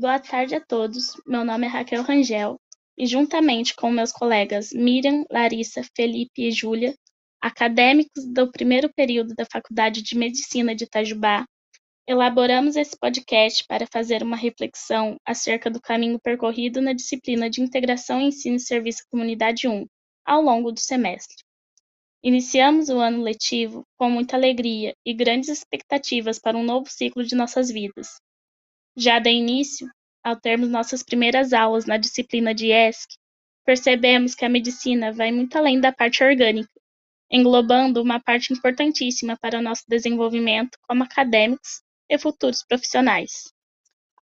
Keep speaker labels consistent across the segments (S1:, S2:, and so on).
S1: Boa tarde a todos. Meu nome é Raquel Rangel e, juntamente com meus colegas Miriam, Larissa, Felipe e Júlia, acadêmicos do primeiro período da Faculdade de Medicina de Itajubá, elaboramos esse podcast para fazer uma reflexão acerca do caminho percorrido na disciplina de Integração Ensino e Serviço Comunidade 1, ao longo do semestre. Iniciamos o ano letivo com muita alegria e grandes expectativas para um novo ciclo de nossas vidas. Já de início, ao termos nossas primeiras aulas na disciplina de ESC, percebemos que a medicina vai muito além da parte orgânica, englobando uma parte importantíssima para o nosso desenvolvimento como acadêmicos e futuros profissionais.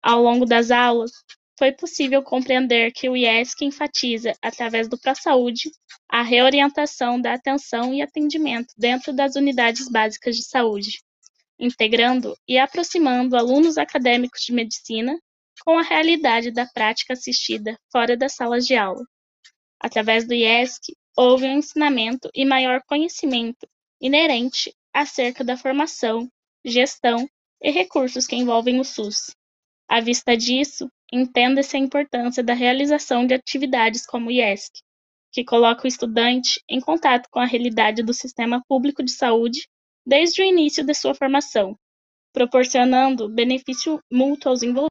S1: Ao longo das aulas, foi possível compreender que o IESC enfatiza, através do ProSaúde, a reorientação da atenção e atendimento dentro das unidades básicas de saúde, integrando e aproximando alunos acadêmicos de medicina com a realidade da prática assistida fora das salas de aula. Através do IESC, houve um ensinamento e maior conhecimento inerente acerca da formação, gestão e recursos que envolvem o SUS. À vista disso, entenda-se a importância da realização de atividades como o IESC, que coloca o estudante em contato com a realidade do sistema público de saúde desde o início de sua formação, proporcionando benefício mútuo aos envolvidos.